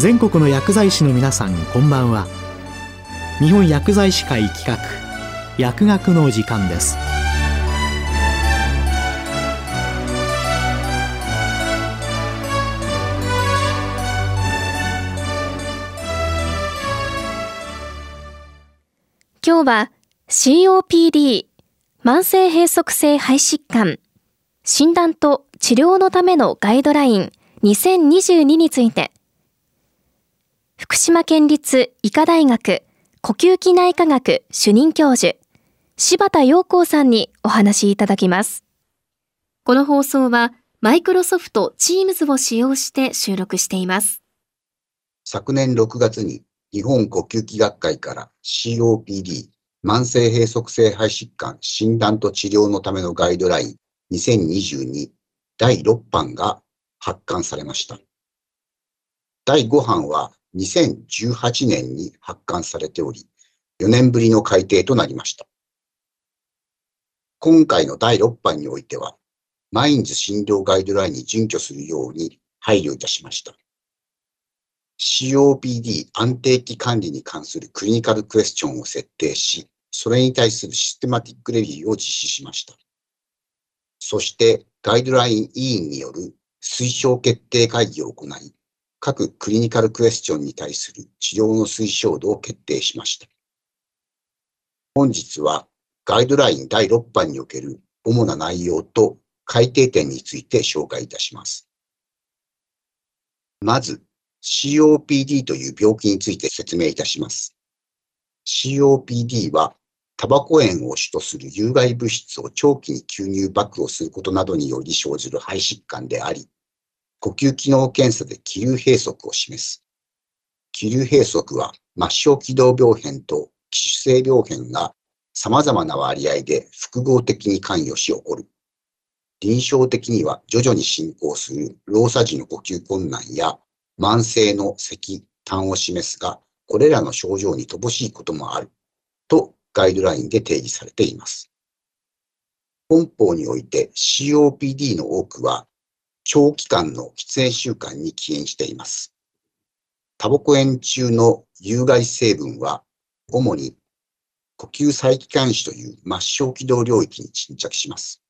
全国の薬剤師の皆さんこんばんは。日本薬剤師会企画薬学の時間です。今日は COPD 慢性閉塞性肺疾患診断と治療のためのガイドライン2022について。福島県立医科大学呼吸器内科学主任教授柴田陽光さんにお話いただきますこの放送はマイクロソフト Teams を使用して収録しています昨年6月に日本呼吸器学会から COPD 慢性閉塞性肺疾患診断と治療のためのガイドライン2022第6版が発刊されました。第5版は2018年に発刊されており、4年ぶりの改訂となりました。今回の第6版においては、マインズ診療ガイドラインに準拠するように配慮いたしました。COPD 安定期管理に関するクリニカルクエスチョンを設定し、それに対するシステマティックレビューを実施しました。そしてガイドライン委員による推奨決定会議を行い、各クリニカルクエスチョンに対する治療の推奨度を決定しました。本日はガイドライン第6版における主な内容と改定点について紹介いたします。まず、COPD という病気について説明いたします。COPD は、タバコ炎を主とする有害物質を長期に吸入爆をすることなどにより生じる肺疾患であり、呼吸機能検査で気流閉塞を示す。気流閉塞は末梢気道病変と気種性病変が様々な割合で複合的に関与し起こる。臨床的には徐々に進行する老作時の呼吸困難や慢性の咳、痰を示すが、これらの症状に乏しいこともあるとガイドラインで定義されています。本法において COPD の多くは長期間の喫煙習慣に起因しています。タバコ炎中の有害成分は主に呼吸再気管支という末梢気道領域に沈着します。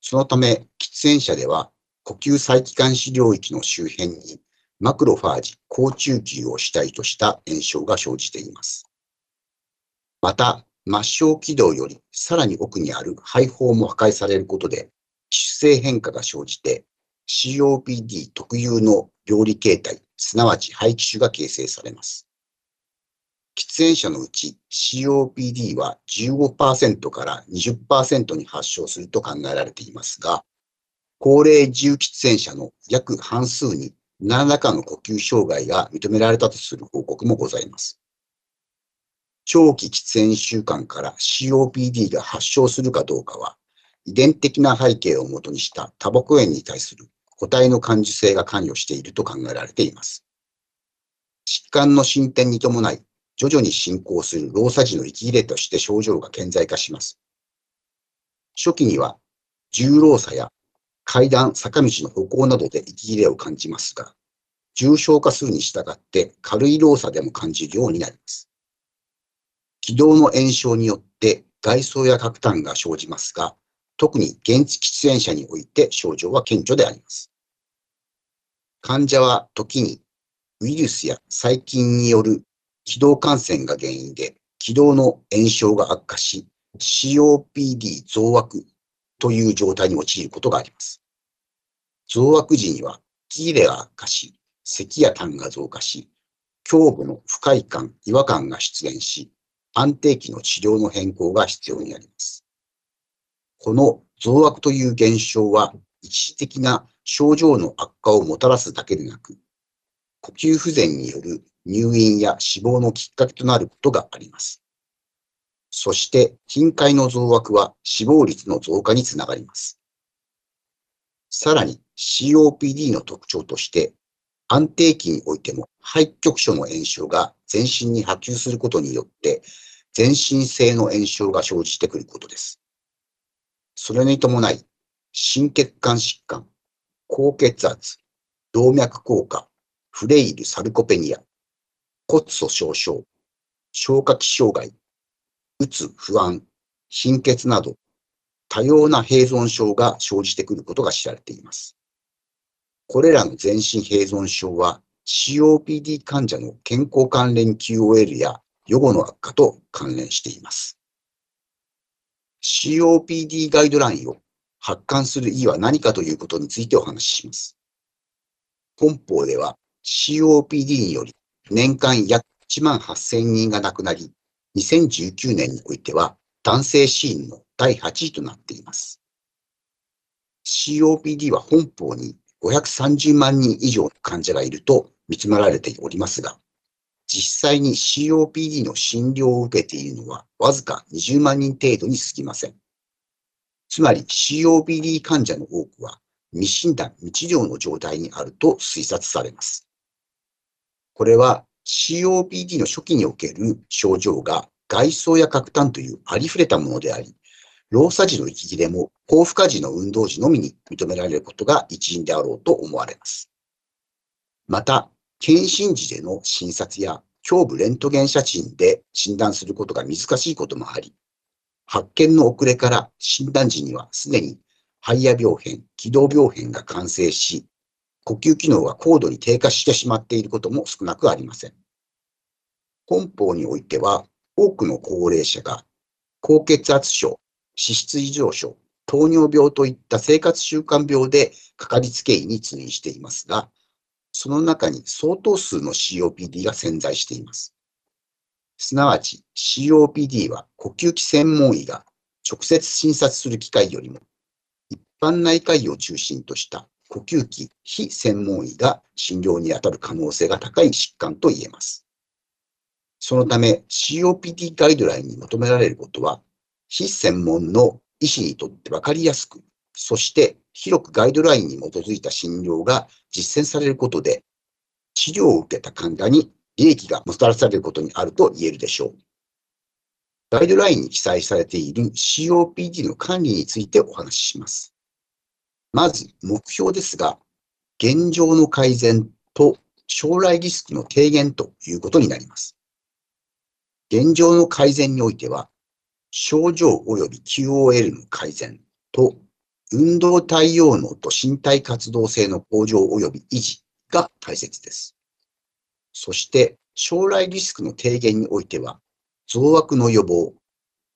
そのため、喫煙者では呼吸再気管支領域の周辺にマクロファージ、高中球を主体とした炎症が生じています。また、末梢気道よりさらに奥にある肺胞も破壊されることで、気種性変化が生じて COPD 特有の病理形態、すなわち肺気種が形成されます。喫煙者のうち COPD は15%から20%に発症すると考えられていますが、高齢重喫煙者の約半数に何らかの呼吸障害が認められたとする報告もございます。長期喫煙習慣から COPD が発症するかどうかは、遺伝的な背景をもとにしたタバコ炎に対する個体の感受性が関与していると考えられています。疾患の進展に伴い、徐々に進行する老作時の息切れとして症状が顕在化します。初期には、重老作や階段、坂道の歩行などで息切れを感じますが、重症化するに従って軽い動作でも感じるようになります。気道の炎症によって外装や角炭が生じますが、特に原付喫煙者において症状は顕著であります。患者は時にウイルスや細菌による気道感染が原因で気道の炎症が悪化し、COPD 増悪という状態に陥ることがあります。増悪時には、息切れが悪化し、咳や痰が増加し、胸部の不快感、違和感が出現し、安定期の治療の変更が必要になります。この増悪という現象は、一時的な症状の悪化をもたらすだけでなく、呼吸不全による入院や死亡のきっかけとなることがあります。そして、頻回の増悪は死亡率の増加につながります。さらに COPD の特徴として、安定期においても肺局所の炎症が全身に波及することによって、全身性の炎症が生じてくることです。それに伴い、心血管疾患、高血圧、動脈硬化、フレイル・サルコペニア、骨粗鬆症、消化器障害、うつ、不安、貧血など、多様な併存症が生じてくることが知られています。これらの全身併存症は COPD 患者の健康関連 QOL や予後の悪化と関連しています。COPD ガイドラインを発刊する意義は何かということについてお話しします。本法では COPD により年間約1万8000人が亡くなり、2019年においては男性シーンの第8位となっています。COPD は本法に530万人以上の患者がいると見積もられておりますが、実際に COPD の診療を受けているのはわずか20万人程度に過ぎません。つまり COPD 患者の多くは未診断、未治療の状態にあると推察されます。これは COPD の初期における症状が外装や角炭というありふれたものであり、老作時の息切れも高負荷時の運動時のみに認められることが一因であろうと思われます。また、検診時での診察や胸部レントゲン写真で診断することが難しいこともあり、発見の遅れから診断時にはすでに肺野病変、気道病変が完成し、呼吸機能が高度に低下してしまっていることも少なくありません。本法においては、多くの高齢者が高血圧症、脂質異常症、糖尿病といった生活習慣病でかかりつけ医に通院していますが、その中に相当数の COPD が潜在しています。すなわち COPD は呼吸器専門医が直接診察する機会よりも、一般内科医を中心とした呼吸器非専門医が診療に当たる可能性が高い疾患と言えます。そのため COPD ガイドラインに求められることは、非専門の医師にとってわかりやすく、そして広くガイドラインに基づいた診療が実践されることで、治療を受けた患者に利益がもたらされることにあると言えるでしょう。ガイドラインに記載されている COPD の管理についてお話しします。まず、目標ですが、現状の改善と将来リスクの低減ということになります。現状の改善においては、症状及び QOL の改善と運動対応能と身体活動性の向上及び維持が大切です。そして、将来リスクの低減においては、増悪の予防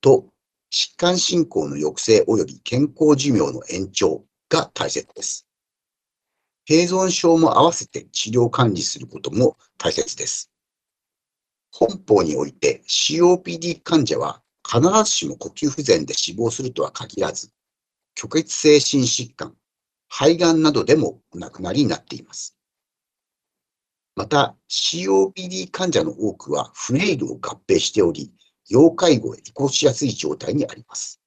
と疾患進行の抑制及び健康寿命の延長が大切です。併存症も合わせて治療管理することも大切です。本法において COPD 患者は必ずしも呼吸不全で死亡するとは限らず、虚血性心疾患、肺がんなどでもお亡くなりになっています。また、COPD 患者の多くはフレイルを合併しており、要介護へ移行しやすい状態にあります。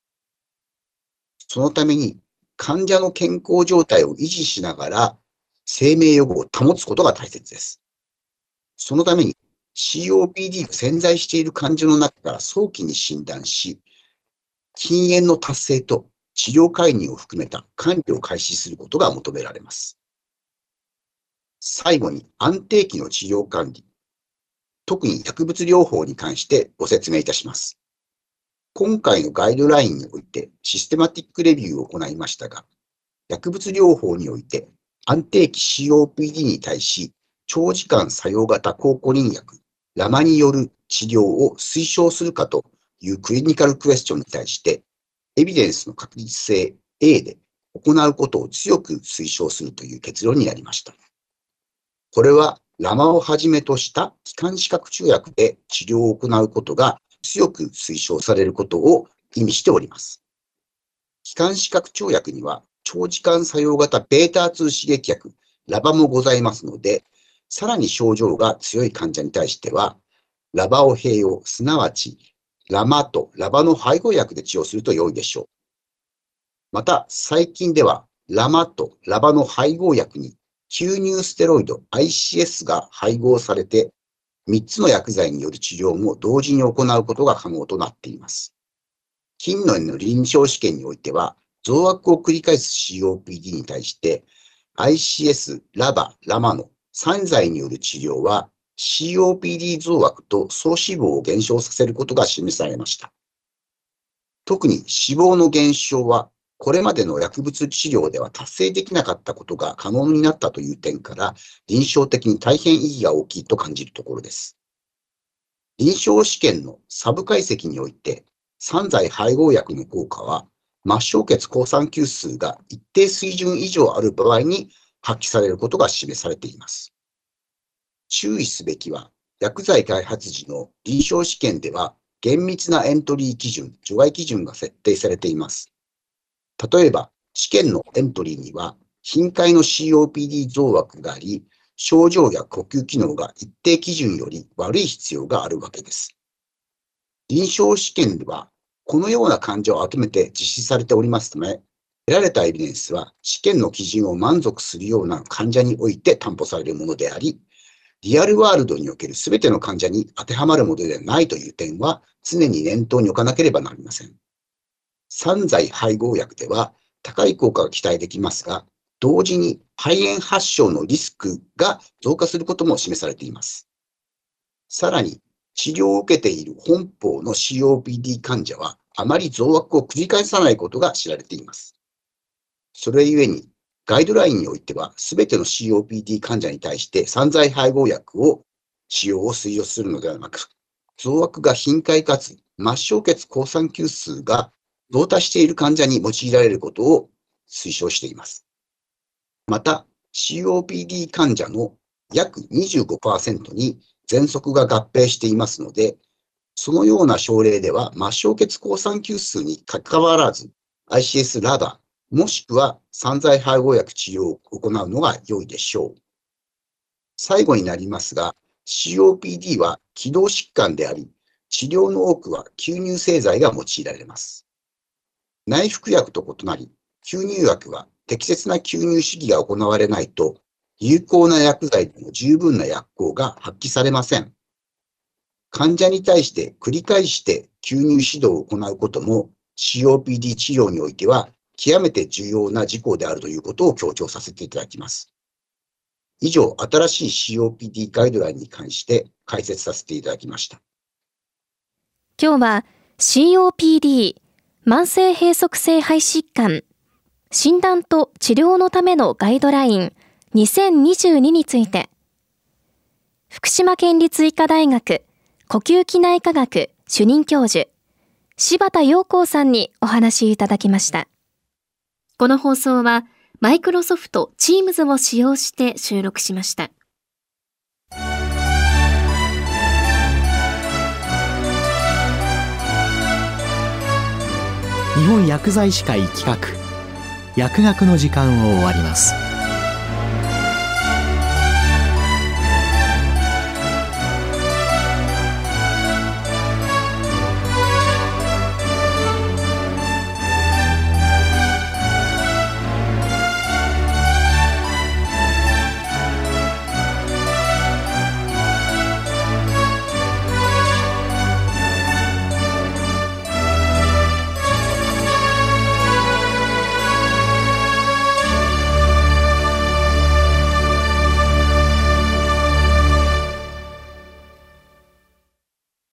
そのために、患者の健康状態を維持しながら、生命予後を保つことが大切です。そのために、COPD が潜在している患者の中から早期に診断し、禁煙の達成と治療介入を含めた管理を開始することが求められます。最後に安定期の治療管理、特に薬物療法に関してご説明いたします。今回のガイドラインにおいてシステマティックレビューを行いましたが、薬物療法において安定期 COPD に対し長時間作用型抗コリン薬、ラマによる治療を推奨するかというクリニカルクエスチョンに対してエビデンスの確実性 A で行うことを強く推奨するという結論になりました。これはラマをはじめとした気管支拡張薬で治療を行うことが強く推奨されることを意味しております。気管支拡張薬には長時間作用型 β2 刺激薬、ラバもございますので、さらに症状が強い患者に対しては、ラバを併用、すなわちラマとラバの配合薬で治療すると良いでしょう。また、最近では、ラマとラバの配合薬に吸入ステロイド ICS が配合されて、3つの薬剤による治療も同時に行うことが可能となっています。近年の臨床試験においては、増悪を繰り返す COPD に対して、ICS、ラバ、ラマの散剤による治療は COPD 増悪と総脂肪を減少させることが示されました。特に脂肪の減少はこれまでの薬物治療では達成できなかったことが可能になったという点から臨床的に大変意義が大きいと感じるところです。臨床試験のサブ解析において散剤配合薬の効果は末梢血抗酸球数が一定水準以上ある場合に発揮されることが示されています。注意すべきは、薬剤開発時の臨床試験では厳密なエントリー基準、除外基準が設定されています。例えば、試験のエントリーには、頻回の COPD 増枠があり、症状や呼吸機能が一定基準より悪い必要があるわけです。臨床試験では、このような患者を集めて実施されておりますため、得られたエビデンスは試験の基準を満足するような患者において担保されるものであり、リアルワールドにおける全ての患者に当てはまるものではないという点は常に念頭に置かなければなりません。散剤配合薬では高い効果が期待できますが、同時に肺炎発症のリスクが増加することも示されています。さらに、治療を受けている本邦の COPD 患者はあまり増悪を繰り返さないことが知られています。それゆえに、ガイドラインにおいては、すべての COPD 患者に対して散剤配合薬を使用を推奨するのではなく、増悪が頻回かつ末梢血抗酸球数が増多している患者に用いられることを推奨しています。また、COPD 患者の約25%に喘息が合併していますので、そのような症例では末梢血抗酸球数に関わらず ICS ラダーもしくは散剤配合薬治療を行うのが良いでしょう。最後になりますが、COPD は気道疾患であり、治療の多くは吸入製剤が用いられます。内服薬と異なり、吸入薬は適切な吸入主義が行われないと、有効な薬剤でも十分な薬効が発揮されません。患者に対して繰り返して吸入指導を行うことも COPD 治療においては極めて重要な事項であるということを強調させていただきます。以上、新しい COPD ガイドラインに関して解説させていただきました。今日は COPD 慢性閉塞性肺疾患診断と治療のためのガイドライン2022について福島県立医科大学呼吸器内科学主任教授柴田陽光さんにお話いただきました。この放送はマイクロソフト Teams を使用して収録しました。日本薬剤師会企画薬学の時間を終わります。